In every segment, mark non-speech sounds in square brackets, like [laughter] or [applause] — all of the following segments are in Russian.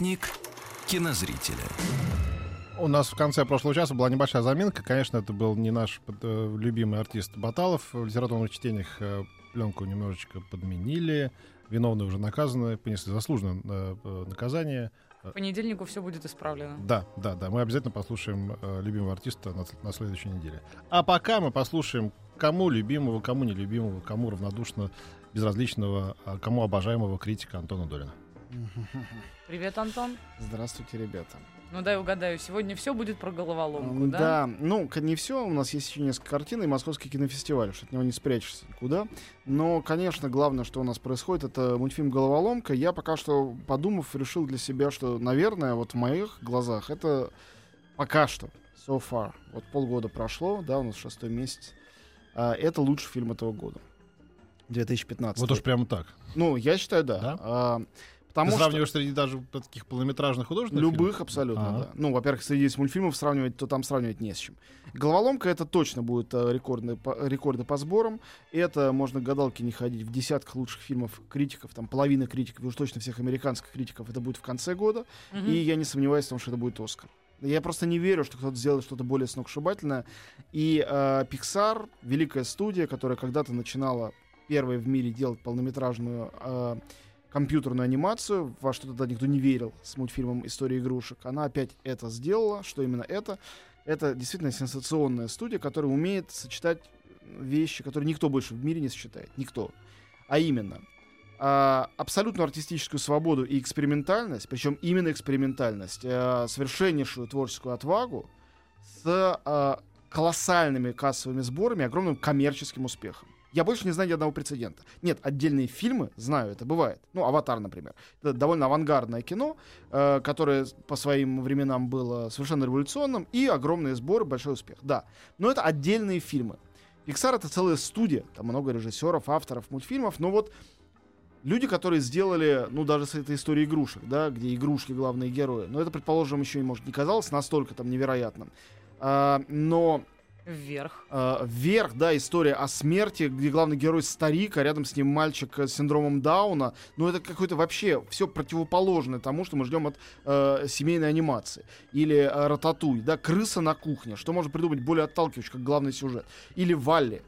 Спутник кинозрителя. У нас в конце прошлого часа была небольшая заминка. Конечно, это был не наш э, любимый артист Баталов. В литературных чтениях э, пленку немножечко подменили. Виновные уже наказаны, понесли заслуженное э, э, наказание. К понедельнику все будет исправлено. Да, да, да. Мы обязательно послушаем э, любимого артиста на, на следующей неделе. А пока мы послушаем кому любимого, кому нелюбимого, кому равнодушно безразличного, а кому обожаемого критика Антона Долина. Привет, Антон. Здравствуйте, ребята. Ну дай угадаю, сегодня все будет про головоломку, да? Да, ну, не все. У нас есть еще несколько картин и Московский кинофестиваль, что от него не спрячешься никуда. Но, конечно, главное, что у нас происходит, это мультфильм «Головоломка». Я пока что, подумав, решил для себя, что, наверное, вот в моих глазах это пока что, so far, вот полгода прошло, да, у нас шестой месяц, а, это лучший фильм этого года. 2015. Вот уж прямо так. Ну, я считаю, да. Да? А, потому Ты что... сравниваешь среди даже таких полнометражных художественных Любых фильмов? абсолютно, Ага. да. Ну, во-первых, среди мультфильмов сравнивать, то там сравнивать не с чем. Головоломка это точно будет э, рекордные по- рекорды по сборам. Это можно к гадалке не ходить в десятках лучших фильмов критиков, там половина критиков, уж точно всех американских критиков, это будет в конце года. Мгм. И я не сомневаюсь в том, что это будет Оскар. Я просто не верю, что кто-то сделает что-то более сногсшибательное. И э, Pixar, великая студия, которая когда-то начинала первой в мире делать полнометражную э, компьютерную анимацию, во что тогда никто не верил с мультфильмом «История игрушек», она опять это сделала. Что именно это? Это действительно сенсационная студия, которая умеет сочетать вещи, которые никто больше в мире не сочетает. Никто. А именно, а, абсолютную артистическую свободу и экспериментальность, причем именно экспериментальность, а, совершеннейшую творческую отвагу с а, колоссальными кассовыми сборами огромным коммерческим успехом. Я больше не знаю ни одного прецедента. Нет, отдельные фильмы, знаю, это бывает. Ну, «Аватар», например. Это довольно авангардное кино, э, которое по своим временам было совершенно революционным, и огромные сборы, большой успех. Да, но это отдельные фильмы. Pixar — это целая студия, там много режиссеров, авторов мультфильмов, но вот люди, которые сделали, ну, даже с этой историей игрушек, да, где игрушки главные герои, но это, предположим, еще, может, не казалось настолько там невероятным. А, но Вверх. э, вверх, да, история о смерти, где главный герой старик, а рядом с ним мальчик э, с синдромом Дауна. Ну, это какое-то вообще все противоположное тому, что мы ждем от э, семейной анимации. Или э, Рататуй, да, крыса на кухне. Что можно придумать более отталкивающий, как главный сюжет. Или Валли.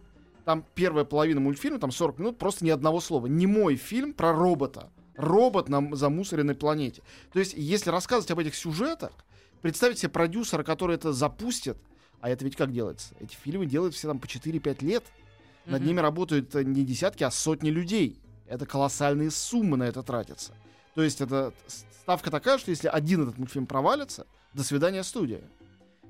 Там первая половина мультфильма, там 40 минут, просто ни одного слова. Не мой фильм про робота. Робот на замусоренной планете. То есть, если рассказывать об этих сюжетах, представить себе продюсера, который это запустит, а это ведь как делается? Эти фильмы делают все там по 4-5 лет. Над Мгм. ними работают э, не десятки, а сотни людей. Это колоссальные суммы на это тратятся. То есть это ставка такая, что если один этот мультфильм провалится, до свидания студия.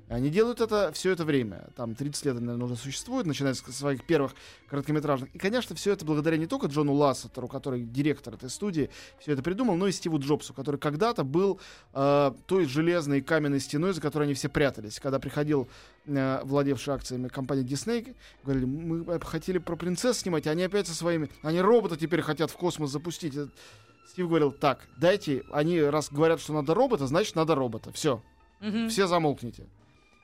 Они делают это все это время. Там 30 лет, наверное, уже существует, начиная с своих первых короткометражных. И, конечно, все это благодаря не только Джону Лассетеру, который директор этой студии, все это придумал, но и Стиву Джобсу, который когда-то был э, той железной каменной стеной, за которой они все прятались. Когда приходил э, владевший акциями компании Disney, говорили, мы хотели про принцесс снимать, а они опять со своими... Они робота теперь хотят в космос запустить. Э, Стив говорил, так, дайте, они раз говорят, что надо робота, значит надо робота. Все, Мгм. все замолкните.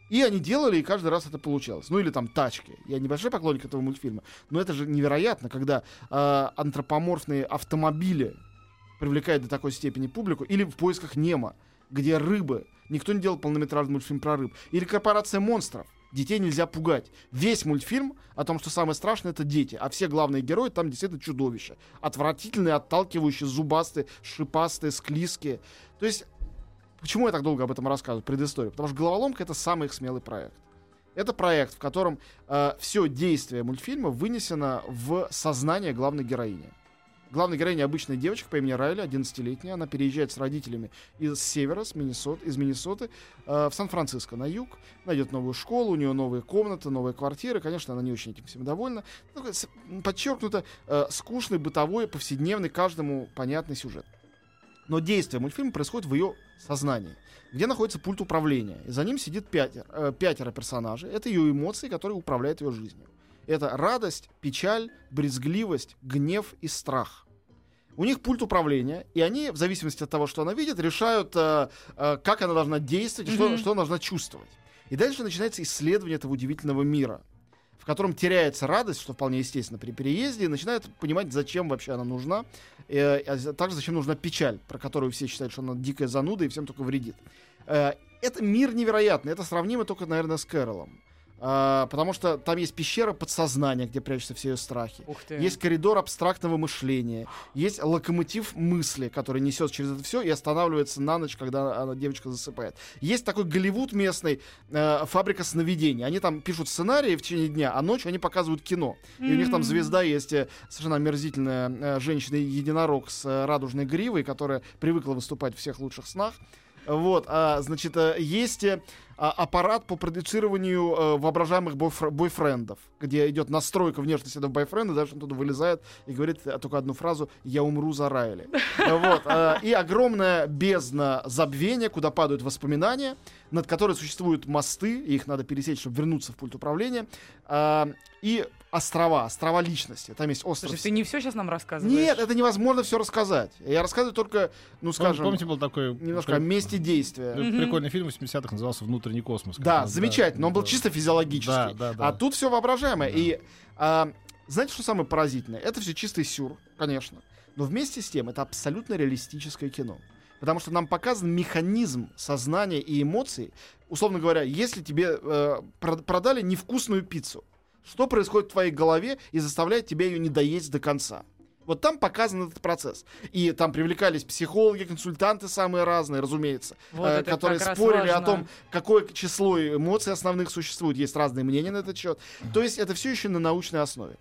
И они делали, и каждый раз это получалось. Ну или там тачки. Я небольшой поклонник этого мультфильма, но это же невероятно, когда э, антропоморфные автомобили привлекают до такой степени публику. Или в поисках Немо, где рыбы. Никто не делал полнометражный мультфильм про рыб. Или корпорация монстров. Детей нельзя пугать. Весь мультфильм о том, что самое страшное это дети, а все главные герои там действительно чудовища. Отвратительные, отталкивающие, зубастые, шипастые, склизкие. То есть Почему я так долго об этом рассказываю, предысторию? Потому что «Головоломка» — это самый их смелый проект. Это проект, в котором все действие мультфильма вынесено в сознание главной героини. Главная героиня обычная девочка по имени Райли, 11-летняя. Она переезжает с родителями из севера, с Миннесот, из Миннесоты, э, в Сан-Франциско на юг. Найдет новую школу, у нее новые комнаты, новые квартиры. Конечно, она не очень этим всем довольна. Подчеркнуто э, скучный, бытовой, повседневный, каждому понятный сюжет. Но действие мультфильма происходит в ее сознании, где находится пульт управления. И за ним сидит пятеро, э, пятеро персонажей. Это ее эмоции, которые управляют ее жизнью. Это радость, печаль, брезгливость, гнев и страх. У них пульт управления, и они, в зависимости от того, что она видит, решают, э, э, как она должна действовать, и что, что она должна чувствовать. И дальше начинается исследование этого удивительного мира, в котором теряется радость, что вполне естественно при переезде, и начинают понимать, зачем вообще она нужна, э, а также зачем нужна печаль, про которую все считают, что она дикая зануда и всем только вредит. Э, это мир невероятный, это сравнимо только, наверное, с Кэролом. А, потому что там есть пещера подсознания, где прячутся все ее страхи. Есть коридор абстрактного мышления. Есть локомотив мысли, который несет через это все и останавливается на ночь, когда она, девочка засыпает. Есть такой Голливуд местный, э, фабрика сновидений. Они там пишут сценарии в течение дня, а ночью они показывают кино. И у них там звезда есть э, совершенно омерзительная э, женщина-единорог с э, радужной гривой, которая привыкла выступать в всех лучших снах. Вот, а, значит, э, есть э, а, аппарат по продюцированию э, воображаемых бойфр- бойфрендов, где идет настройка внешности этого бойфренда, дальше он туда вылезает и говорит э, только одну фразу «Я умру за Райли». [laughs] Вот, э, и огромная бездна забвения, куда падают воспоминания, над которой существуют мосты, и их надо пересечь, чтобы вернуться в пульт управления, а, и острова, острова личности. Там есть остров... Слушай, ты не все сейчас нам рассказываешь? Нет, это невозможно все рассказать. Я рассказываю только, ну, скажем, Помните, был такой немножко о месте действия. Прикольный фильм 80-х, назывался «Внутренний космос». Да, раз, замечательно, но он был да. чисто физиологический. Да, да, да. А тут все воображаемое. Да. И а, знаете, что самое поразительное? Это все чистый сюр, конечно. Но вместе с тем это абсолютно реалистическое кино. Потому что нам показан механизм сознания и эмоций. Условно говоря, если тебе э, прод- продали невкусную пиццу, что происходит в твоей голове и заставляет тебя ее не доесть до конца? Вот там показан этот процесс. И там привлекались психологи, консультанты самые разные, разумеется, Вот э, которые спорили о важно. том, какое число эмоций основных существует. Есть разные мнения на этот счет. То есть это все еще на научной основе.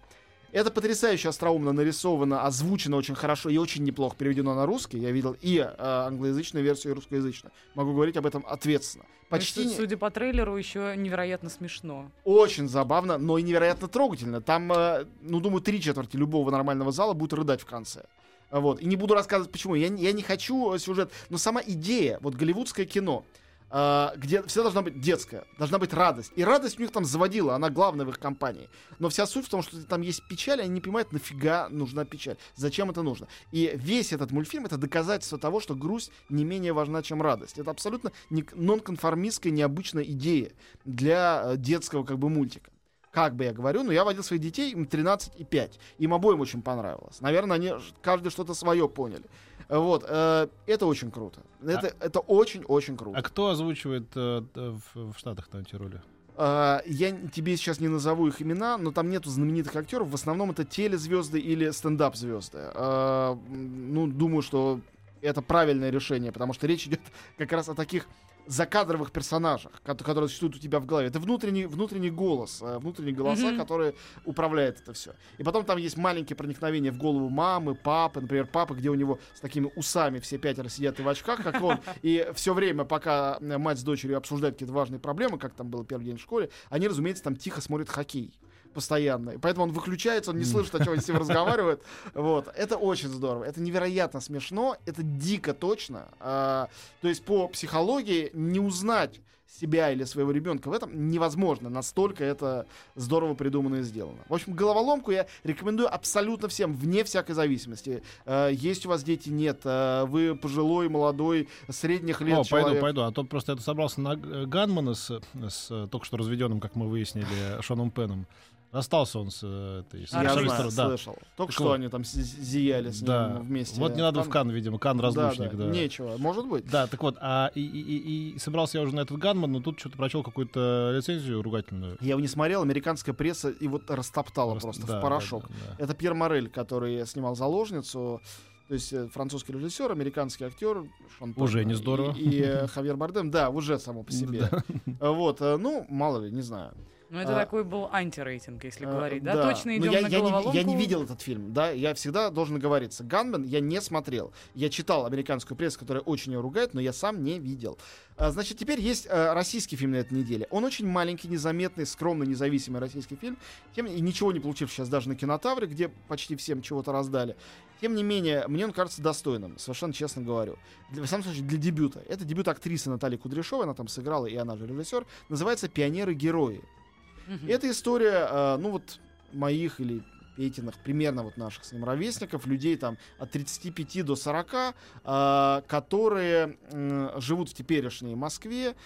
Это потрясающе остроумно нарисовано, озвучено очень хорошо и очень неплохо переведено на русский. Я видел и э, англоязычную версию, и русскоязычную. Могу говорить об этом ответственно. Ну Почти не- Судя по трейлеру, еще невероятно смешно. очень забавно, но и невероятно трогательно. Там, э, ну, думаю, три четверти любого нормального зала будет рыдать в конце. Вот. И не буду рассказывать, почему. Я, не- я не хочу э, сюжет. Но сама идея, вот голливудское кино, э, где все должна быть детская, должна быть радость. И радость у них там заводила, она главная в их компании. Но вся суть в том, что там есть печаль, и они не понимают, нафига нужна печаль, зачем это нужно. И весь этот мультфильм это доказательство того, что грусть не менее важна, чем радость. Это абсолютно не- нонконформистская, необычная идея для э, детского как бы мультика. Как бы я говорю, но я водил своих детей, им 13 и 5. Им обоим очень понравилось. Наверное, они каждый что-то свое поняли. Вот, э, это очень круто. Это, это очень-очень круто. А кто озвучивает э, в, в Штатах там эти роли? А, я тебе сейчас не назову их имена, но там нету знаменитых актеров. В основном это телезвезды или стендап-звезды. А, м, ну, думаю, что это правильное решение, потому что речь идет [laughs] как раз о таких закадровых персонажах, ко- которые существуют у тебя в голове. Это внутренний, внутренний голос, э, внутренние голоса, Мгм. которые управляют это все. И потом там есть маленькие проникновения в голову мамы, папы. Например, папа, где у него с такими усами все пятеро сидят и в очках, как он. [laughs] И все время, пока э, мать с дочерью обсуждают какие-то важные проблемы, как там был первый день в школе, они, разумеется, там тихо смотрят хоккей постоянно. И поэтому он выключается, он не слышит, о чем они с ним [laughs] разговаривают. Вот. Это очень здорово. Это невероятно смешно. Это дико точно. А, то есть по психологии не узнать себя или своего ребенка в этом невозможно. Настолько это здорово придумано и сделано. В общем, головоломку я рекомендую абсолютно всем, вне всякой зависимости. Э, есть у вас дети, нет. Э, вы пожилой, молодой, средних лет О, пойду, человек. пойду. А то просто это собрался на Ганмана с, с э, только что разведенным, как мы выяснили, Шоном Пеном. Расстался он с э, этой... с Я Я знаю, да. слышал. Только Так что вот. они там зи- зияли с ним Да. вместе. Вот не надо в Там- Кан, видимо, Кан разлучник, да. Нечего, может быть. Да, так вот, а и, и- и- собрался я уже на этот Ганман, но тут что-то прочел какую-то лицензию ругательную. Я его не смотрел, американская пресса и вот растоптала Рас- просто да, в порошок. да, да, да. Это Пьер Морель, который снимал «Заложницу». То есть э, французский режиссер, американский актер. Шон. Уже не здорово. И, и, э, Хавьер Бардем, да, уже само по [laughs] себе. Э, Вот, ну, мало ли, не знаю. Ну, это А, такой был антирейтинг, если А, говорить, да? Точно Но идем я, на я, не, я не видел этот фильм, да, я всегда должен говориться. Ганмен я не смотрел. Я читал американскую прессу, которая очень ее ругает, но я сам не видел. А, значит, теперь есть э, российский фильм на этой неделе. Он очень маленький, незаметный, скромный, независимый российский фильм. Тем и ничего не получив сейчас даже на кинотавре, где почти всем чего-то раздали. Тем не менее, мне он кажется достойным, совершенно честно говорю. Для, в самом случае, для дебюта. Это дебют актрисы Натальи Кудряшовой, она там сыграла, и она же режиссер. Называется «Пионеры-герои». Это история, э, ну вот, моих или Петиных, примерно вот наших с ним ровесников, людей там от 35 до 40, э, которые живут в теперешней Москве,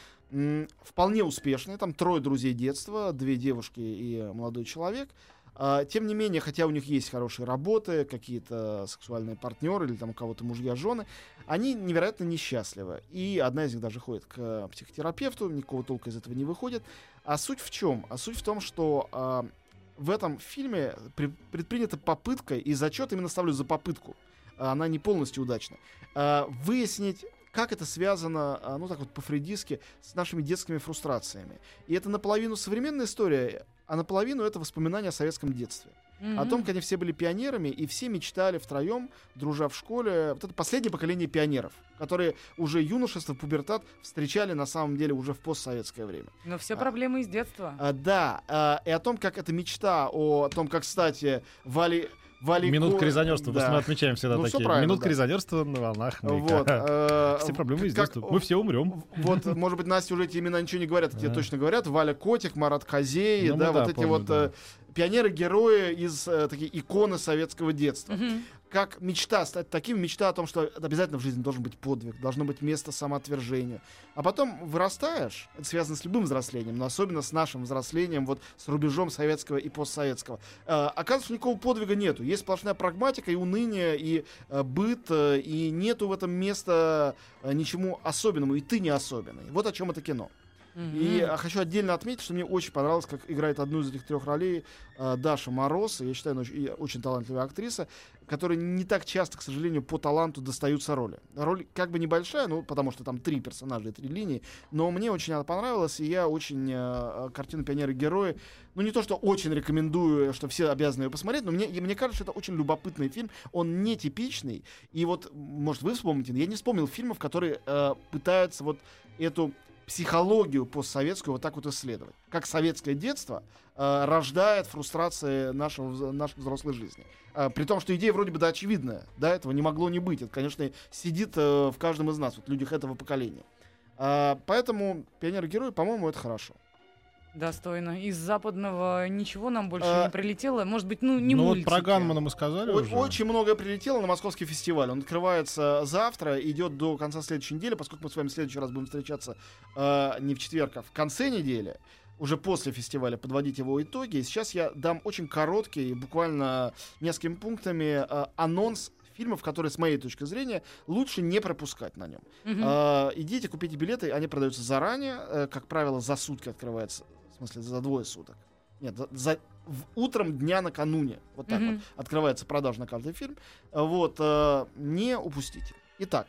вполне успешные, там трое друзей детства, две девушки и молодой человек. А, Тем не менее, хотя у них есть хорошие работы, какие-то сексуальные партнеры или там у кого-то мужья, жены, они невероятно несчастливы. И одна из них даже ходит к психотерапевту, никакого толка из этого не выходит. А суть в чем? А суть в том, что а, в этом фильме при- предпринята попытка, и зачет именно ставлю за попытку, а, она не полностью удачна, а, выяснить, как это связано, ну так вот по-фрейдистски, с нашими детскими фрустрациями. И это наполовину современная история, а наполовину это воспоминания о советском детстве. О том, как они все были пионерами, и все мечтали втроем, дружа в школе. Вот это последнее поколение пионеров, которые уже юношество, пубертат встречали на самом деле уже в постсоветское время. Но все а- проблемы из детства. А, да, а, и о том, как эта мечта, о том, как, кстати, Вали... Вали Минутка резонерства. Да. Мы отмечаем всегда Ну, такие. Минутка да. резонерства на волнах. Вот, [laughs] э, Все проблемы из детства. Мы все умрем. Вот, может быть, Настя уже эти имена ничего не говорят, а тебе точно говорят. Валя Котик, Марат Хазей, Ну, да, вот эти вот э, пионеры-герои из э, такие иконы советского детства. Мгм. Как мечта стать таким, мечта о том, что обязательно в жизни должен быть подвиг, должно быть место самоотвержению. А потом вырастаешь, это связано с любым взрослением, но особенно с нашим взрослением, вот с рубежом советского и постсоветского. Э, оказывается, никакого подвига нету. Есть сплошная прагматика и уныние, и э, быт, э, и нету в этом места э, ничему особенному, и ты не особенный. Вот о чем это кино. Мгм. И а, хочу отдельно отметить, что мне очень понравилось, как играет одну из этих трех ролей а, Даша Мороз. Я считаю, она очень, очень талантливая актриса, которой не так часто, к сожалению, по таланту достаются роли. Роль как бы небольшая, ну, потому что там три персонажа и три линии, но мне очень она понравилась, и я очень а, картину «Пионеры-герои», ну, не то, что очень рекомендую, что все обязаны ее посмотреть, но мне, мне кажется, это очень любопытный фильм, он нетипичный, и вот, может, вы вспомните, но я не вспомнил фильмов, которые э, пытаются вот эту психологию постсоветскую вот так вот исследовать. Как советское детство э, рождает фрустрации нашего, нашей взрослой жизни. Э, при том, что идея вроде бы да очевидная. Да, этого не могло не быть. Это, конечно, сидит э, в каждом из нас, вот людях этого поколения. А, поэтому пионер-герой, по-моему, это хорошо. Достойно. Из западного ничего нам больше А, не прилетело. Может быть, ну, не ну вот мультики. про Ганмана мы сказали О- уже. Очень многое прилетело на московский фестиваль. Он открывается завтра, идет до конца следующей недели, поскольку мы с вами в следующий раз будем встречаться э, не в четверг, а в конце недели. Уже после фестиваля подводить его итоги. И сейчас я дам очень короткий, буквально несколькими пунктами, э, анонс фильмов, которые, с моей точки зрения, лучше не пропускать на нем. Мгм. А, идите, купите билеты, они продаются заранее, э, как правило, за сутки открывается, смысле, за двое суток. Нет, за, за- в- утром дня накануне, вот так Мгм. вот, открывается продажа на каждый фильм. Вот, э, не упустите. Итак,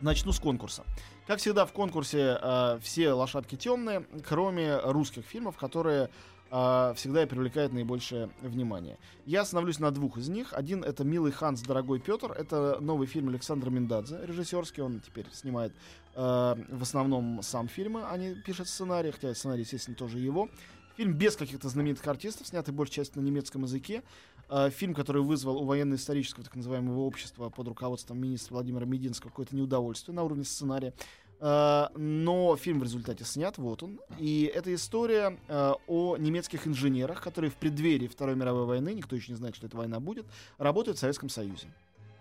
начну с конкурса. Как всегда в конкурсе э, все лошадки темные, кроме русских фильмов, которые э, всегда и привлекают наибольшее внимание. Я остановлюсь на двух из них. Один это «Милый Ханс, дорогой Петр». Это новый фильм Александра Миндадзе, режиссерский. Он теперь снимает э, в основном сам фильмы, а не пишет сценарий, хотя сценарий, естественно, тоже его. Фильм без каких-то знаменитых артистов, снятый большей частью на немецком языке. Э, фильм, который вызвал у военно-исторического так называемого общества под руководством министра Владимира Мединского какое-то неудовольствие на уровне сценария. Э, но фильм в результате снят, вот он. И это история о немецких инженерах, которые в преддверии Второй мировой войны, никто еще не знает, что эта война будет, работают в Советском Союзе.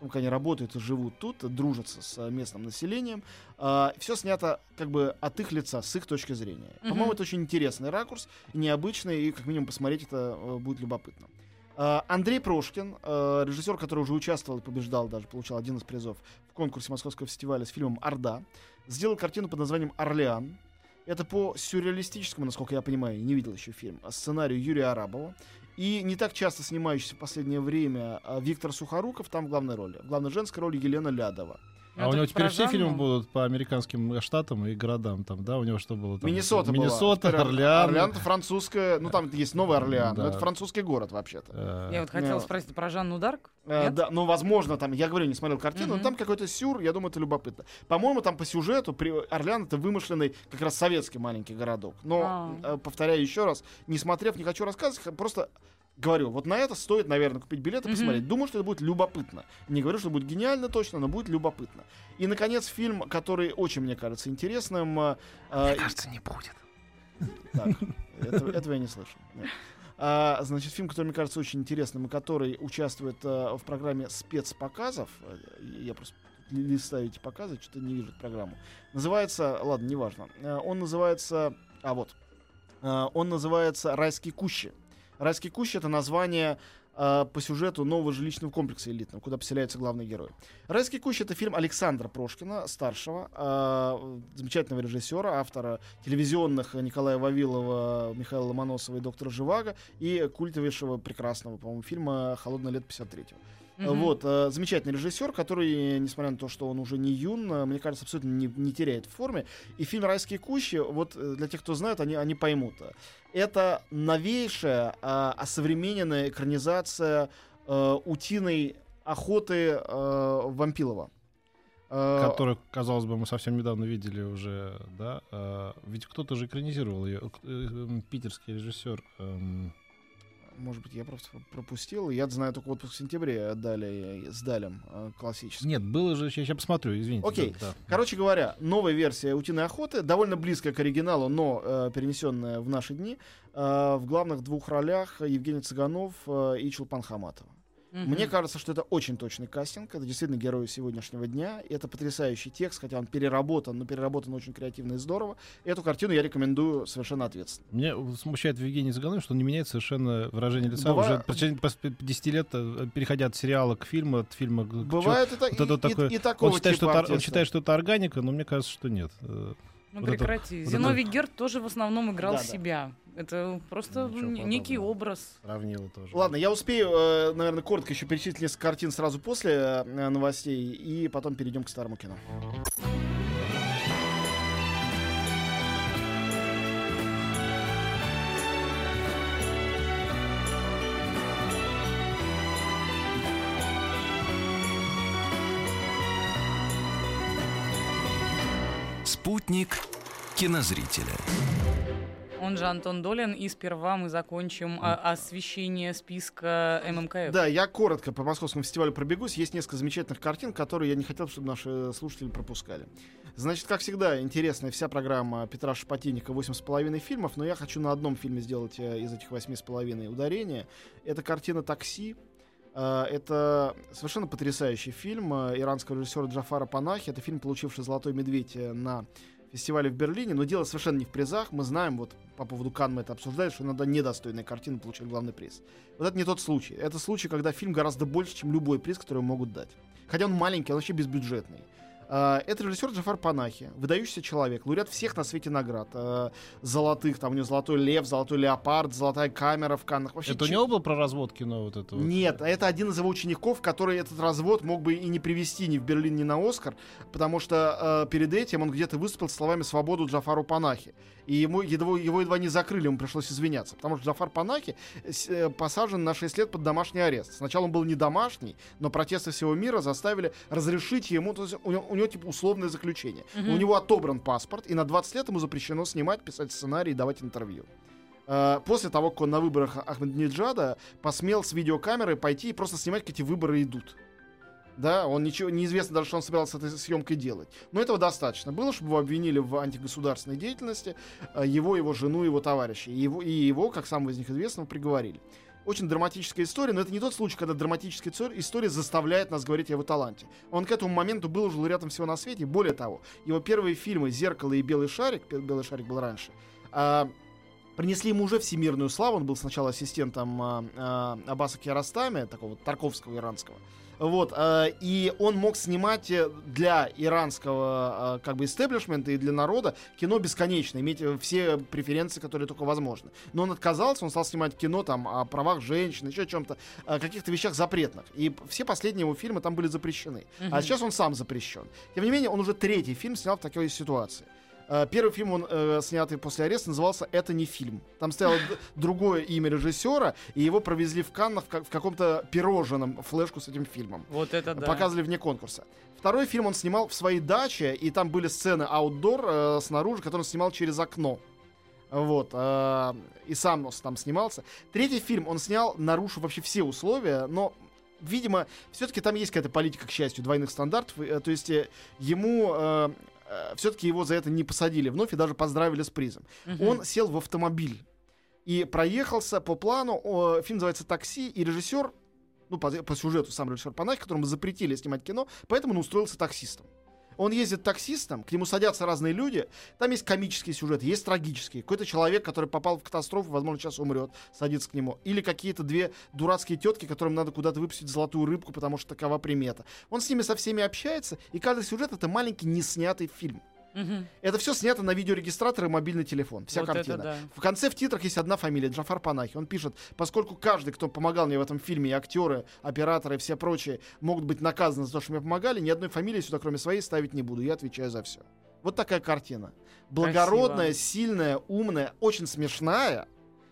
Как они работают и живут тут, дружатся с э, местным населением. все снято как бы от их лица, с их точки зрения. Мгм. По-моему, это очень интересный ракурс, необычный, и как минимум посмотреть это э, будет любопытно. А, Андрей Прошкин, э, режиссер, который уже участвовал и побеждал, даже получал один из призов в конкурсе Московского фестиваля с фильмом «Орда», сделал картину под названием «Орлеан». Это по сюрреалистическому, насколько я понимаю, не видел еще фильм, а сценарию Юрия Арабова. И не так часто снимающийся в последнее время а, Виктор Сухоруков там в главной роли. В главной женской роли Елена Лядова. А у него теперь все фильмы будут по американским штатам и городам, там, да? У него что было там? Миннесота была. Миннесота, Теперь Орлеан. Орлеан это французская, ну там есть Новый Орлеан, но Да. это французский город вообще-то. э, Я вот хотела спросить про Жанну Дарк. Э, да, ну, возможно, там, я говорю, не смотрел картину, но там какой-то сюр, я думаю, это любопытно. По-моему, там по сюжету при... Орлеан это вымышленный как раз советский маленький городок. Но, А. э, повторяю еще раз, не смотрев, не хочу рассказывать, просто говорю, вот на это стоит, наверное, купить билет и Мгм. посмотреть. Думаю, что это будет любопытно. Не говорю, что будет гениально точно, но будет любопытно. И, наконец, фильм, который очень, мне кажется, интересным. э, э, кажется, не будет. так, этого, этого я не слышал. нет. А, значит, фильм, который мне кажется очень интересным и который участвует э, в программе спецпоказов. э, Я просто ли- листаю эти показы, что-то не вижу программу. Называется, ладно, неважно. Э, Он называется, а вот, Э, он называется «Райские кущи». «Райские кущи» — это название э, по сюжету нового жилищного комплекса элитного, куда поселяется главный герой. «Райские кущи» — это фильм Александра Прошкина, старшего, э, замечательного режиссера, автора телевизионных Николая Вавилова, Михаила Ломоносова и доктора Живаго и культовейшего прекрасного, по-моему, фильма «Холодное лето 53-го». Мгм. Вот, э, замечательный режиссер, который, несмотря на то, что он уже не юн, э, мне кажется, абсолютно не, не теряет в форме. И фильм «Райские кущи», вот э, для тех, кто знает, они, они поймут. Это новейшая, э, осовремененная экранизация э, утиной охоты э, Вампилова. Э, Которую, казалось бы, мы совсем недавно видели уже, да? Ведь кто-то же экранизировал ее. Питерский режиссер. эм, Может быть, я просто пропустил. Я знаю только отпуск в сентябре отдали с Далем э, классический. Нет, было же, я сейчас посмотрю, извините. Окей. да, да. Короче говоря, новая версия «Утиной охоты», довольно близкая к оригиналу, но э, перенесенная в наши дни. Э, в главных двух ролях Евгений Цыганов э, и Чулпан Хаматова. Мгм. Мне кажется, что это очень точный кастинг. Это действительно герои сегодняшнего дня. И это потрясающий текст, хотя он переработан, но переработан очень креативно и здорово. Эту картину я рекомендую совершенно ответственно. Меня смущает в Евгении Цыганове, что он не меняет совершенно выражение лица. Быва- Уже в протяжении пос- 10 лет, э, переходя от сериала к фильму, от фильма к... к чё- Бывает это, вот и, это и- такое- и такого Он считает, что типа это, он считает, что это органика, но мне кажется, что нет. Ну вот это- прекрати. вот Зиновий Герд тоже в основном играл Да-да. себя. Это просто Ничего некий подобного. образ. Сравнила тоже. Ладно, я успею, э, наверное, коротко еще перечислить несколько картин сразу после э, новостей, и потом перейдем к старому кино. Спутник кинозрителя. Он же Антон Долин, и сперва мы закончим а, освещение списка ММКФ. Да, я коротко по Московскому фестивалю пробегусь. Есть несколько замечательных картин, которые я не хотел, чтобы наши слушатели пропускали. Значит, как всегда, интересная вся программа Петра Шапотинника «8,5 фильмов», но я хочу на одном фильме сделать э, из этих восьми с половиной ударение. Это картина «Такси». Э, Это совершенно потрясающий фильм э, иранского режиссера Джафара Панахи. Это фильм, получивший «Золотой медведь» э, на фестивале в Берлине, но дело совершенно не в призах. Мы знаем, вот по поводу Кан мы это обсуждали, что иногда недостойные картины получают главный приз. Вот это не тот случай. Это случай, когда фильм гораздо больше, чем любой приз, который могут дать. Хотя он маленький, он вообще безбюджетный. А, Это режиссер Джафар Панахи, выдающийся человек, лауреат всех на свете наград. а, Золотых, там у него золотой лев, золотой леопард, золотая камера в Каннах. Вообще Это у него был про развод кино вот это вот? нет, это один из его учеников, который этот развод мог бы и не привести ни в Берлин, ни на Оскар, потому что э, перед этим он где-то выступил словами «свободу Джафару Панахи». И ему, его, его едва не закрыли, ему пришлось извиняться, потому что Джафар Панахи э, посажен на 6 лет под домашний арест. Сначала он был не домашний, но протесты всего мира заставили разрешить ему, то есть у него, него, типа условное заключение. Мгм. У него отобран паспорт, и на 20 лет ему запрещено снимать, писать сценарий и давать интервью. Э, После того, как он на выборах Ахмединеджада посмел с видеокамеры пойти и просто снимать, как эти выборы идут. Да, он ничего, неизвестно даже, что он собирался с этой съемкой делать. Но этого достаточно было, чтобы его обвинили в антигосударственной деятельности, э, его, его жену, его товарищей. И его, и его, как самого из них известного, приговорили. Очень драматическая история, но это не тот случай, когда драматическая история- заставляет нас говорить о его таланте. Он к этому моменту был уже лауреатом всего на свете. Более того, его первые фильмы «Зеркало» и «Белый шарик», «Белый шарик» был раньше, а, принесли ему уже всемирную славу. Он был сначала ассистентом а, а, Аббаса Киаростами, такого Тарковского иранского. Вот, э, и он мог снимать э, для иранского э, как бы истеблишмента и для народа кино бесконечно, иметь все преференции, которые только возможны. Но он отказался, он стал снимать кино там о правах женщин, еще о чем-то, о каких-то вещах запретных. И все последние его фильмы там были запрещены. А сейчас он сам запрещен. Тем не менее, он уже третий фильм снял в такой ситуации. Э, Первый фильм, он э, снятый после ареста, назывался «Это не фильм». Там стояло другое имя режиссера, и его провезли в Каннах в, ка- в каком-то пироженом флешку с этим фильмом. Вот это да. Показывали вне конкурса. Второй фильм он снимал в своей даче, и там были сцены аутдор э, снаружи, которые он снимал через окно. Вот. э, и сам там снимался. Третий фильм он снял, нарушив вообще все условия, но видимо, все-таки там есть какая-то политика, к счастью, двойных стандартов. э, То есть э, ему все-таки его за это не посадили вновь и даже поздравили с призом. Мгм. Он сел в автомобиль и проехался по плану. о, Фильм называется «Такси», и режиссер, ну, по, по сюжету сам режиссер Панахи, которому запретили снимать кино, поэтому он устроился таксистом. Он ездит таксистом, к нему садятся разные люди. Там есть комический сюжет, есть трагический. Какой-то человек, который попал в катастрофу, возможно, сейчас умрет, садится к нему. Или какие-то две дурацкие тетки, которым надо куда-то выпустить золотую рыбку, потому что такова примета. Он с ними со всеми общается, и каждый сюжет это маленький неснятый фильм. Мгм. Это все снято на видеорегистратор и мобильный телефон. Вся Вот картина. да. В конце в титрах есть одна фамилия Джафар Панахи. Он пишет, поскольку каждый, кто помогал мне в этом фильме, и актеры, операторы, и все прочие, могут быть наказаны за то, что мне помогали, ни одной фамилии сюда, кроме своей, ставить не буду. Я отвечаю за все. Вот такая картина. Благородная, сильная, умная, очень смешная.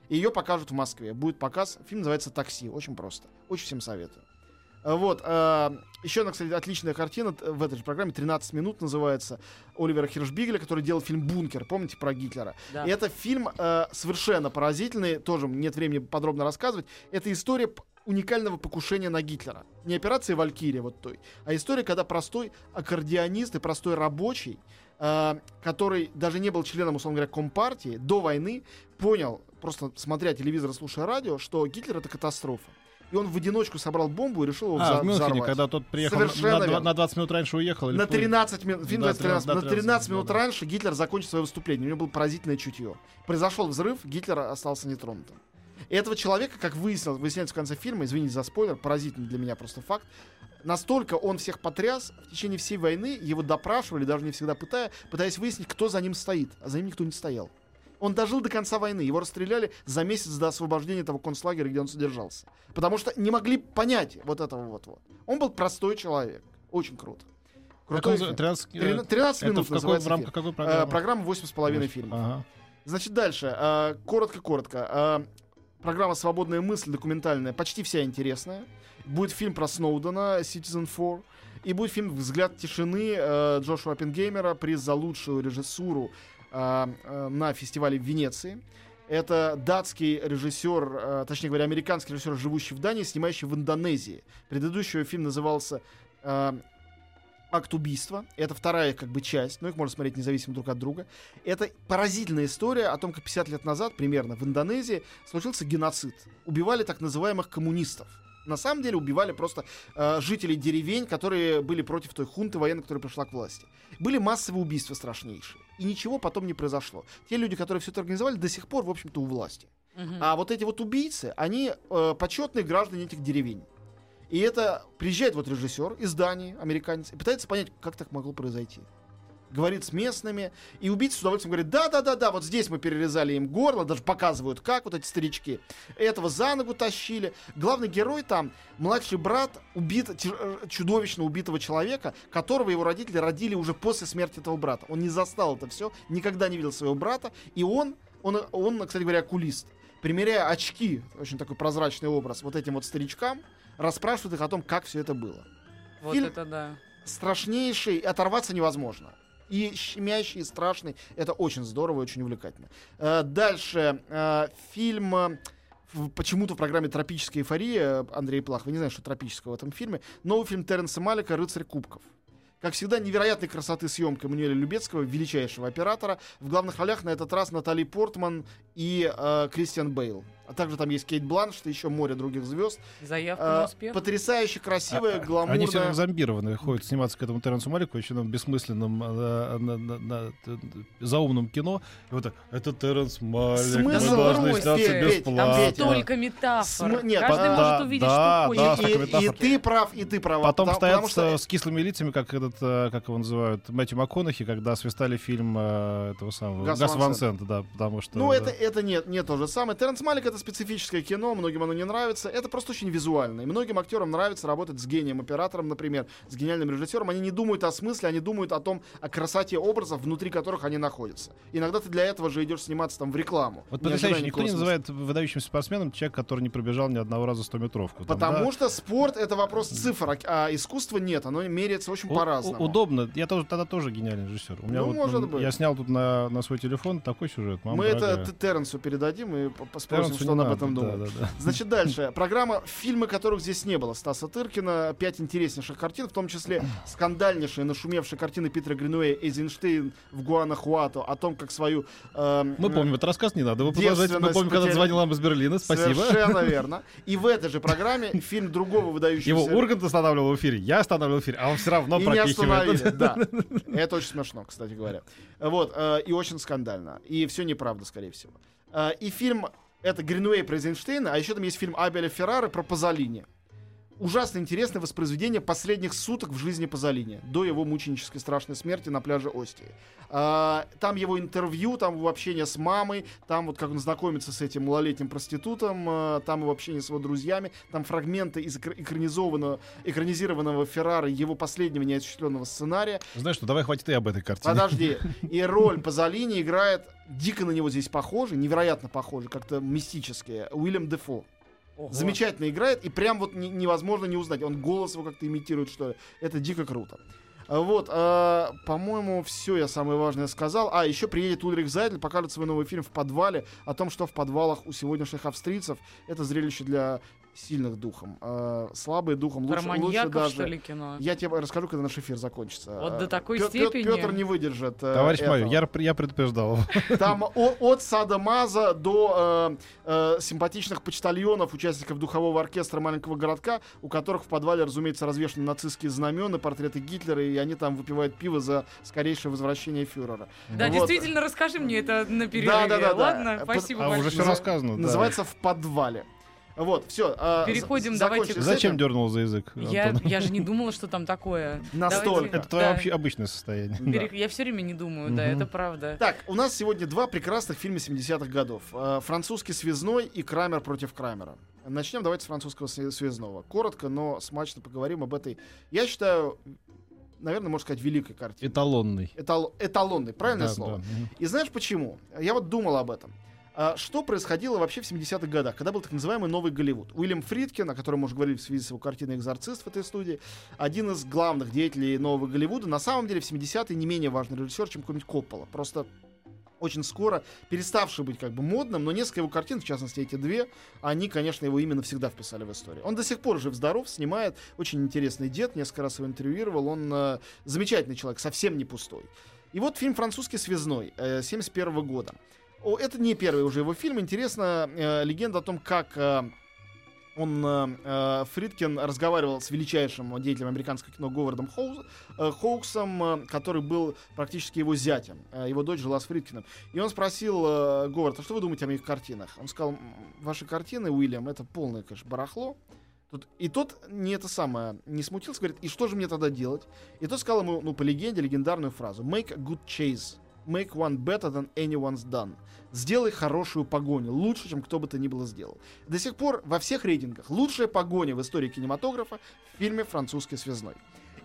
Ее покажут в Москве. Будет показ. Фильм называется «Такси». Очень просто. Очень всем советую. А, Вот. а, еще одна, кстати, отличная картина в этой же программе. 13 минут называется. Оливера Хиршбигеля, который делал фильм «Бункер». Помните про Гитлера? Да. И это фильм э, совершенно поразительный. Тоже нет времени подробно рассказывать. Это история уникального покушения на Гитлера. Не операция «Валькирия» вот той, а история, когда простой аккордеонист и простой рабочий, э, который даже не был членом, условно говоря, Компартии, до войны понял, просто смотря телевизор и слушая радио, что Гитлер — это катастрофа. И он в одиночку собрал бомбу и решил его А, вза- в Мюнхене, взорвать. когда тот приехал на, Совершенно на верно. на 20 минут раньше уехал. или На плыл? 13 минут, фильм Да, называется 13, 13, на 13 да, минут да. раньше Гитлер закончил свое выступление. У него было поразительное чутье. Произошел взрыв, Гитлер остался нетронутым. И этого человека, как выяснилось, выясняется в конце фильма, извините за спойлер, поразительный для меня просто факт, настолько он всех потряс, в течение всей войны его допрашивали, даже не всегда пытая, пытаясь выяснить, кто за ним стоит. А за ним никто не стоял. Он дожил до конца войны. Его расстреляли за месяц до освобождения того концлагеря, где он содержался. Потому что не могли понять вот этого вот. вот. Он был простой человек. Очень круто. Как Крутой он фильм. за- 13, э, 13 13 это минут в, какой, в называется рамках какой Э, программы? программа 8,5 фильмов. Ага. Значит, дальше. э, Коротко-коротко. Э, Программа «Свободная мысль» документальная, почти вся интересная. Будет фильм про Сноудена, Citizen 4. И будет фильм «Взгляд тишины» э, Джошуа Оппенгеймера, приз за лучшую режиссуру э, э, на фестивале в Венеции. Это датский режиссер, э, точнее говоря, американский режиссер, живущий в Дании, снимающий в Индонезии. Предыдущий фильм назывался акт убийства. Это вторая как бы часть, но их можно смотреть независимо друг от друга. Это поразительная история о том, как 50 лет назад, примерно, в Индонезии случился геноцид. Убивали так называемых коммунистов. На самом деле убивали просто э, жителей деревень, которые были против той хунты военной, которая пришла к власти. Были массовые убийства страшнейшие. И ничего потом не произошло. Те люди, которые все это организовали, до сих пор, в общем-то, у власти. Мгм. А вот эти вот убийцы, они э, почетные граждане этих деревень. И это приезжает вот режиссер из Дании, американец, и пытается понять, как так могло произойти. Говорит с местными, и убийца с удовольствием говорит, да-да-да-да, вот здесь мы перерезали им горло, даже показывают, как вот эти старички. Этого за ногу тащили. Главный герой там, младший брат, убит, э, чудовищно убитого человека, которого его родители родили уже после смерти этого брата. Он не застал это все, никогда не видел своего брата, и он, он, он кстати говоря, окулист. Примеряя очки, очень такой прозрачный образ, вот этим вот старичкам, расспрашивает их о том, как все это было. Вот фильм- это да. Страшнейший, оторваться невозможно. И щемящий, и страшный. Это очень здорово и очень увлекательно. Э, Дальше. э, Фильм э, почему-то в программе «Тропическая эйфория» Андрей Плах, вы не знаете, что тропического в этом фильме, новый фильм Терренса Малика «Рыцарь кубков». Как всегда, невероятной красоты съемка Мануэля Любецкого, величайшего оператора. В главных ролях на этот раз Натали Портман и э, Кристиан Бейл. А также там есть Кейт Бланшет и еще море других звезд. Заявка на А, успех. Потрясающе красивая, Они все гламурная. зомбированные ходят сниматься к этому Теренсу Малику, очень там бессмысленном э, на- на- на- т- заумном кино. И вот так, это Теренс Малик, Смысл мы должны сняться бесплатно. Там столько метафор. См- нет, Каждый а, может увидеть, да, что хочет. да, И, столько и- метафор. и ты прав, и ты прав. Потом Потому- стоят что с, кислыми лицами, как этот, э, как его называют, Мэтью МакКонахи, когда свистали фильм э, этого самого Гаса Гаса Ван Сента, да, потому что... Ну, да. это, это нет, не то же самое. Терренс Малик это специфическое кино, многим оно не нравится. Это просто очень визуально. И многим актерам нравится работать с гением оператором, например, с гениальным режиссером. Они не думают о смысле, они думают о том, о красоте образов, внутри которых они находятся. Иногда ты для этого же идешь сниматься там в рекламу. Вот потрясающе, никто не называет выдающимся спортсменом человек, который не пробежал ни одного раза 100-метровку. Там, Потому да. что спорт это вопрос цифр, а, а искусство нет, оно меряется очень по-разному. Удобно. Я тоже, тогда тоже гениальный режиссер. У меня Ну, вот, может м, быть. Я снял тут на, на свой телефон такой сюжет. Мама Мы это дорогая. Т- Терренсу передадим и по- поспросим, Терренсу что не он об этом да, думает. да, да. Значит, дальше. Программа «Фильмы, которых здесь не было» Стаса Тыркина. Пять интереснейших картин, в том числе скандальнейшая, нашумевшая картина Питера Гринуэя «Эйзенштейн в Гуанахуато» о том, как свою... эм, Мы помним, этот рассказ не надо. Вы продолжайте. Мы помним, когда звонил нам из Берлина. Спасибо. Совершенно [laughs] верно. И в этой же программе фильм другого выдающегося... Его Ургант останавливал в эфире, я останавливал в эфире, а он все равно и не остановили, пропихивает. [laughs] да. Это очень смешно, кстати говоря. Вот, э, и очень скандально. И все неправда, скорее всего. Э, И фильм, это Гринуэй про Эйзенштейна, а еще там есть фильм Абеля Феррары про Пазолини. Ужасно интересное воспроизведение последних суток в жизни Пазолини до его мученической страшной смерти на пляже Остии. А, Там его интервью, там его общение с мамой, там вот как он знакомится с этим малолетним проститутом, а, там его общение с его друзьями, там фрагменты из экра- экранизованного, экранизированного Феррары его последнего неосуществленного сценария. Знаешь что, давай хватит и об этой картине. Подожди. [laughs] И роль Пазолини играет дико на него здесь похожий, невероятно похожий, как-то мистический, Уильям Дефо. Ого. Замечательно играет, и прям вот не- невозможно не узнать. Он голос его как-то имитирует, что ли. Это дико круто. А Вот, а, по-моему, все я самое важное сказал. А, еще приедет Ульрих Зайдель, покажет свой новый фильм в подвале о том, что в подвалах у сегодняшних австрийцев. Это зрелище для сильных духом. А, слабые духом лучше, Про лучше маньяков, даже. что ли, кино? Я тебе расскажу, когда наш эфир закончится. Вот А, до такой Пё- степени? Петр не выдержит. э, Товарищ этого. мой, я, я предупреждал. [laughs] Там о- от Сада Маза до э, э, симпатичных почтальонов, участников духового оркестра маленького городка, у которых в подвале, разумеется, развешаны нацистские знамена, портреты Гитлера, и они там выпивают пиво за скорейшее возвращение фюрера. Да, Вот. действительно, расскажи мне это на перерыве. Да, да, да, да. Ладно, Э, спасибо А уже большое. все рассказано. да. Называется «В подвале». Вот, все. Переходим, давайте к- Зачем дернул за язык? Я, я же не [laughs] думала, что там такое. Настолько. Это твое да. вообще обычное состояние. Я все время не думаю, да, это правда. Так, у нас сегодня два прекрасных фильма 70-х годов. Э, «Французский связной» и «Крамер против Крамера». Начнем давайте с «Французского свя- связного». Коротко, но смачно поговорим об этой, я считаю, наверное, можно сказать, великой картине. Эталонный. Этал- эталонный, правильное Да, слово? да. И знаешь почему? Я вот думал об этом. А Что происходило вообще в 70-х годах, когда был так называемый новый Голливуд? Уильям Фридкин, о котором мы уже говорили в связи с его картиной «Экзорцист» в этой студии, один из главных деятелей нового Голливуда. На самом деле в 70-е не менее важный режиссер, чем какой-нибудь Коппола. Просто очень скоро переставший быть как бы модным, но несколько его картин, в частности эти две, они, конечно, его именно всегда вписали в историю. Он до сих пор жив-здоров, снимает, очень интересный дед, несколько раз его интервьюировал, он э, замечательный человек, совсем не пустой. И вот фильм «Французский связной» э, 71 года. Это не первый уже его фильм. Интересна э, легенда о том, как э, он, э, э, Фридкин, разговаривал с величайшим деятелем американского кино Говардом Хоуз- э, Хоуксом, э, который был практически его зятем. Э, его дочь жила с Фридкиным. И он спросил э, Говард, а что вы думаете о моих картинах? Он сказал, «М, ваши картины, Уильям, это полное, конечно, барахло. Тут, и тот не это самое, не смутился, говорит, и что же мне тогда делать? И тот сказал ему, ну, по легенде, легендарную фразу. Make a good chase. Make one better than anyone's done. Сделай хорошую погоню, лучше, чем кто бы то ни было сделал. До сих пор во всех рейтингах лучшая погоня в истории кинематографа в фильме «Французский связной».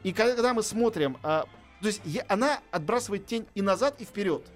И когда мы смотрим, а, то есть я- она отбрасывает тень и назад, и вперед.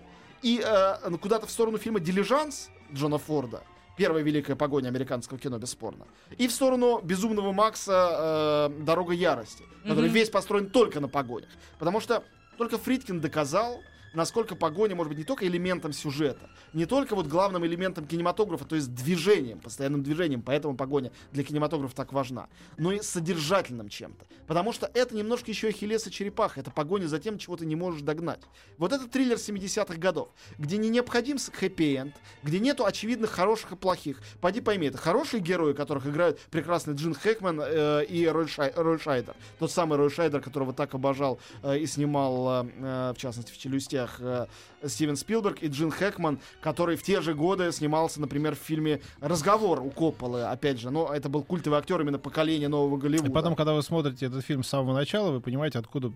И э, ну, куда-то в сторону фильма «Дилижанс» Джона Форда, первая великая погоня американского кино, бесспорно. И в сторону «Безумного Макса» э, «Дорога ярости», который Мгм. весь построен только на погонях. Потому что только Фридкин доказал, насколько погоня может быть не только элементом сюжета, не только вот главным элементом кинематографа, то есть движением, постоянным движением, поэтому погоня для кинематографа так важна, но и содержательным чем-то. Потому что это немножко еще Ахиллес и черепаха, это погоня за тем, чего ты не можешь догнать. Вот это триллер 70-х годов, где не необходим хэппи-энд, где нету очевидных хороших и плохих. Пойди пойми, это хорошие герои, которых играют прекрасный Джин Хэкман э, и Рой, Шай, Шайдер. Тот самый Рой Шайдер, которого так обожал э, и снимал, э, в частности, в «Челюстях» э, Стивен Спилберг, и Джин Хэкман, который в те же годы снимался, например, в фильме «Разговор» у Копполы, опять же. Но это был культовый актер именно поколения нового Голливуда. И потом, когда вы смотрите этот фильм с самого начала, вы понимаете, откуда,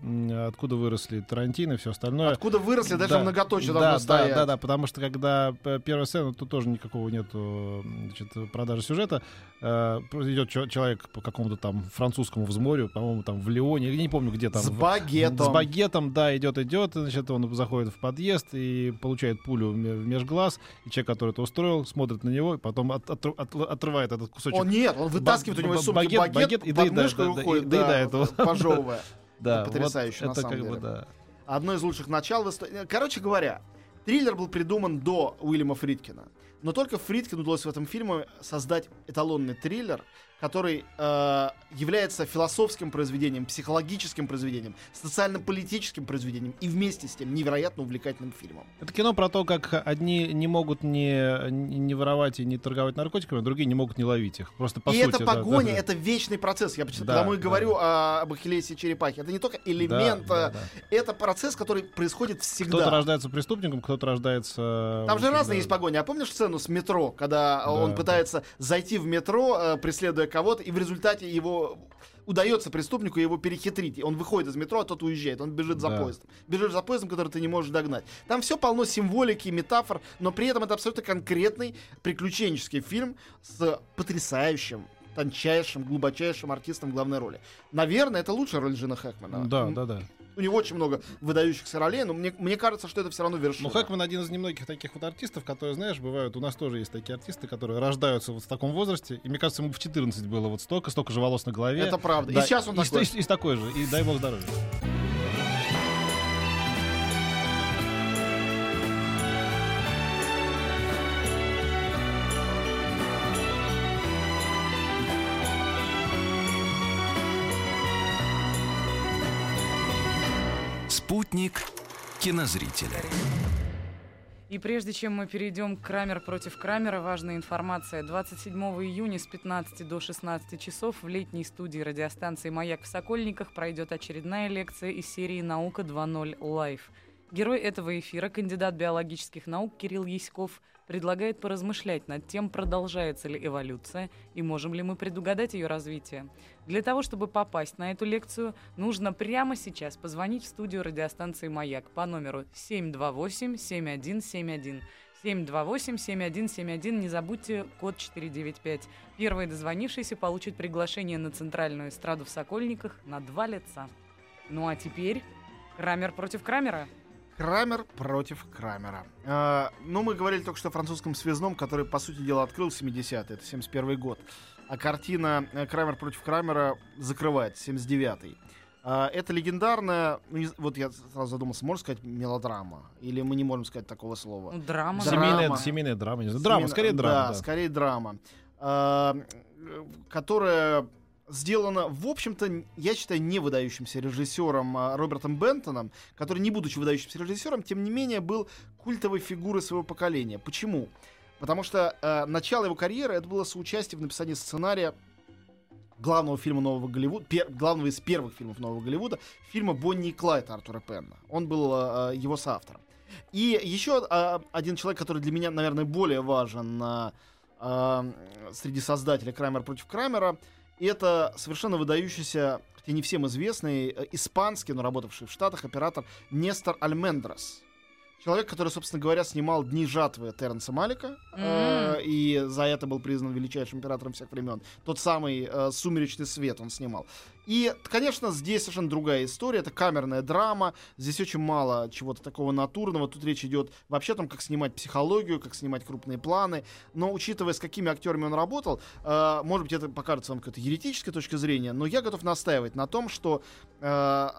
откуда выросли Тарантино и все остальное. Откуда выросли, даже да, многоточие да, должно да, стоять. Да, да, потому что когда первая сцена, тут тоже никакого нету значит, продажи сюжета. Э, идет человек по какому-то там французскому взморью, по-моему, там в Лионе, я не помню, где там. С багетом. С багетом, да, идет, идет, значит, он заходит в подъезд и получает пулю в межглаз, и человек, который это устроил, смотрит на него, и потом от, от, от, отрывает этот кусочек. О, нет, он вытаскивает у него из сумки багет, багет, багет и доедает, да, уходит, и да, доедает его. пожевывая. [laughs] Да, потрясающе, вот на это самом как деле. бы, да. Одно из лучших начал. Короче говоря, триллер был придуман до Уильяма Фридкина. Но только Фридкину удалось в этом фильме создать эталонный триллер, который э, является философским произведением, психологическим произведением, социально-политическим произведением и вместе с тем невероятно увлекательным фильмом. Это кино про то, как одни не могут не, не воровать и не торговать наркотиками, а другие не могут не ловить их. Просто по и сути. да, погоня, да, да. это вечный процесс. Я почему- Да, потому и да, говорю о- об Ахиллесе и черепахе. Это не только элемент, Да, да, да. это процесс, который происходит всегда. Кто-то рождается преступником, кто-то рождается... Там же разные да. есть погони. А помнишь сцену с метро, когда он Да, пытается зайти в метро, э, преследуя кого-то, и в результате его удается преступнику его перехитрить. Он выходит из метро, а тот уезжает. Он бежит за Да. поездом. Бежишь за поездом, который ты не можешь догнать. Там все полно символики, метафор, но при этом это абсолютно конкретный приключенческий фильм с потрясающим тончайшим, глубочайшим артистом в главной роли. Наверное, это лучшая роль Джина Хэкмана. Да, да, да. У него очень много выдающихся ролей, но мне, мне кажется, что это все равно вершина. Ну, Хэкман один из немногих таких вот артистов, которые, знаешь, бывают, у нас тоже есть такие артисты, которые рождаются вот в таком возрасте, и мне кажется, ему в 14 было вот столько, столько же волос на голове. Это правда. Да, и сейчас он и, такой. И, и такой же, и дай бог здоровья. Спутник кинозрителя. И прежде чем мы перейдем к Крамер против Крамера, важная информация. 27 июня с 15 до 16 часов в летней студии радиостанции «Маяк» в Сокольниках пройдет очередная лекция из серии «Наука 2.0 Live». Герой этого эфира, кандидат биологических наук Кирилл Еськов, предлагает поразмышлять над тем, продолжается ли эволюция и можем ли мы предугадать ее развитие. Для того, чтобы попасть на эту лекцию, нужно прямо сейчас позвонить в студию радиостанции «Маяк» по номеру 728-7171. 728-7171, не забудьте код 495. Первый дозвонившийся получит приглашение на центральную эстраду в Сокольниках на два лица. Ну а теперь Крамер против Крамера. Крамер против Крамера. А, ну, мы говорили только что о французском связном, который, по сути дела, открыл 70-е, это 71 год. А картина э, Крамер против Крамера закрывает 79-й. А, это легендарная, ну, не вот я сразу задумался, можно сказать мелодрама? Или мы не можем сказать такого слова? Ну, драма. Да. Семейная, Драма. семейная драма. Не знаю. Драма, Семейно- скорее драма. Да, да. скорее драма. А, э, которая сделана, в общем-то, я считаю, не выдающимся режиссером а, Робертом Бентоном, который, не будучи выдающимся режиссером, тем не менее был культовой фигурой своего поколения. Почему? Потому что э, начало его карьеры это было соучастие в написании сценария главного фильма нового Голливуда, пер- главного из первых фильмов нового Голливуда, фильма Бонни и Клайд Артура Пенна. Он был э, его соавтором. И еще э, один человек, который для меня, наверное, более важен э, э, среди создателей Крамер против Крамера, это совершенно выдающийся, хотя не всем известный, э, испанский, но работавший в Штатах оператор Нестор Альмендрес. Человек, который, собственно говоря, снимал «Дни жатвы» Терренса Малика, э, и за это был признан величайшим оператором всех времен. Тот самый э, «Сумеречный свет» он снимал. И, конечно, здесь совершенно другая история. Это камерная драма. Здесь очень мало чего-то такого натурного. Тут речь идет вообще о том, как снимать психологию, как снимать крупные планы. Но учитывая, с какими актерами он работал, э, может быть, это покажется вам какой-то еретической точки зрения, но я готов настаивать на том, что э,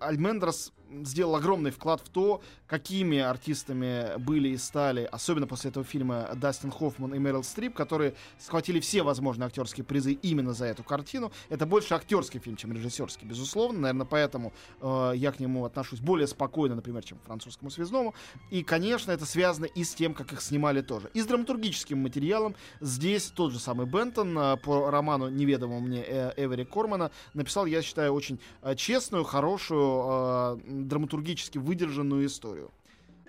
Альмендрос сделал огромный вклад в то, какими артистами были и стали, особенно после этого фильма, Дастин Хоффман и Мэрил Стрип, которые схватили все возможные актерские призы именно за эту картину. Это больше актерский фильм, чем режиссерский, безусловно. Наверное, поэтому э, я к нему отношусь более спокойно, например, чем к французскому связному. И, конечно, это связано и с тем, как их снимали тоже. И с драматургическим материалом здесь тот же самый Бентон э, по роману неведомому мне э, Эвери Кормана написал, я считаю, очень э, честную, хорошую э, драматургически выдержанную историю.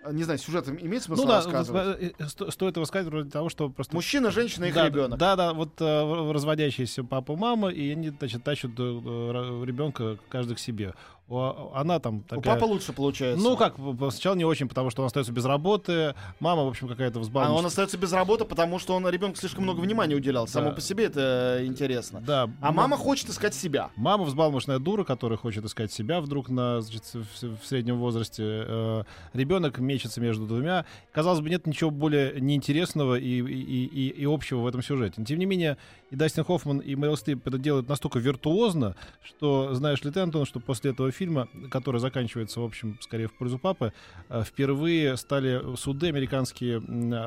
А, Не знаю, сюжет имеет смысл Ну да, рассказывать? э, э, сто- стоит его сказать вроде того, что просто... Мужчина, женщина и их да, ребенок. Да, да, вот э, разводящиеся папа, мама, и они, значит, тащат ребенка каждый к себе. У- Она там У такая... папы лучше получается. Ну как, сначала не очень, потому что он остается без работы, мама, в общем, какая-то А взбалмошная. он остается без работы, потому что он ребенку слишком много внимания уделял. Само Да. по себе это интересно. Да. А мама хочет искать себя. Мама взбалмошная дура, которая хочет искать себя вдруг на, значит, в, в среднем возрасте. Э, ребенок мечется между двумя. Казалось бы, нет ничего более неинтересного и, и, и, и общего в этом сюжете. Но, тем не менее, и Дастин Хоффман, и Мэрил Стрип это делают настолько виртуозно, что, знаешь ли ты, Антон, что после этого фильма, который заканчивается, в общем, скорее в пользу папы, э, впервые стали суды американские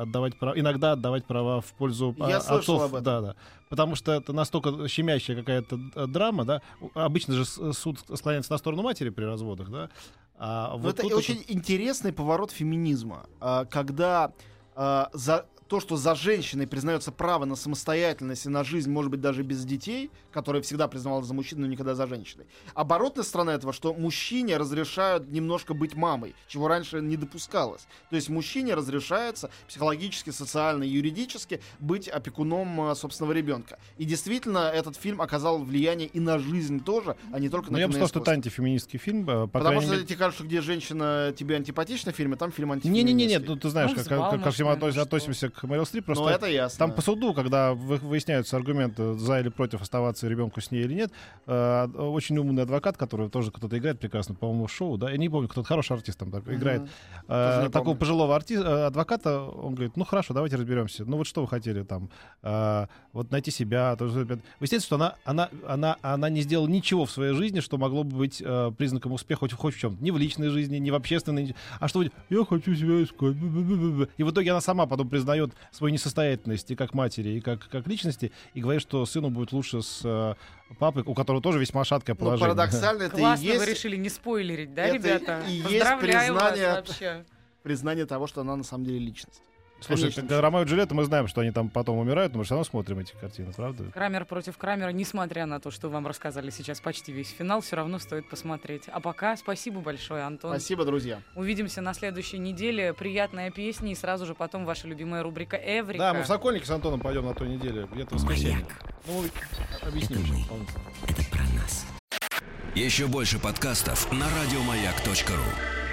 отдавать права, иногда отдавать права в пользу Я а, слышал отцов. об этом. Да, да. Потому что это настолько щемящая какая-то э, драма, да. Обычно же суд склоняется на сторону матери при разводах, да. А Но вот это очень интересный поворот феминизма, а, когда а, за то, что за женщиной признается право на самостоятельность и на жизнь, может быть, даже без детей, которая всегда признавалась за мужчиной, но никогда за женщиной. Оборотная сторона этого, что мужчине разрешают немножко быть мамой, чего раньше не допускалось. То есть мужчине разрешается психологически, социально, юридически быть опекуном а, собственного ребенка. И действительно, этот фильм оказал влияние и на жизнь тоже, а не только Ну, на я бы сказал, что это антифеминистский фильм, э, по Потому что мере. тебе кажется, где женщина тебе антипатична в фильме, там фильм антифеминистский. Не-не-не, ну ты знаешь, Ну, как, как, относ- ну относимся к Мэрил Стрип, просто Ну, это ясно. Там по суду, когда вы- выясняются аргументы за или против оставаться ребенку с ней или нет, э, очень умный адвокат, который тоже кто-то играет прекрасно, по-моему, в шоу, да, я не помню, кто-то хороший артист там так, играет, э, такого помню. пожилого арти- э, адвоката, он говорит, ну хорошо, давайте разберемся, ну вот что вы хотели там, э, вот найти себя, то, что- выясняется, что она, она, она, она не сделала ничего в своей жизни, что могло бы быть э, признаком успеха хоть, хоть в чем, ни в личной жизни, ни в общественной, а что я хочу себя искать, бу-бу-бу-бу-бу». и в итоге она сама потом признает свою несостоятельность и как матери, и как, как личности, и говорит, что сыну будет лучше с э, папой, у которого тоже весьма шаткое Ну, положение. парадоксально это Классно и есть вы решили не спойлерить, да, это ребята? и есть Поздравляю вас признание- вообще. признание того, что она на самом деле личность. Слушай, Конечно. Ромео и Джульетта, мы знаем, что они там потом умирают, но мы все равно смотрим эти картины, правда? Крамер против Крамера, несмотря на то, что вам рассказали сейчас почти весь финал, все равно стоит посмотреть. А пока спасибо большое, Антон. Спасибо, друзья. Увидимся на следующей неделе. Приятная песня и сразу же потом ваша любимая рубрика Эврика. Да, мы в Сокольники с Антоном пойдем на той неделе, где-то в воскресенье. Ну, объясним. Это мы. Это про нас. Еще больше подкастов на радиомаяк.ру.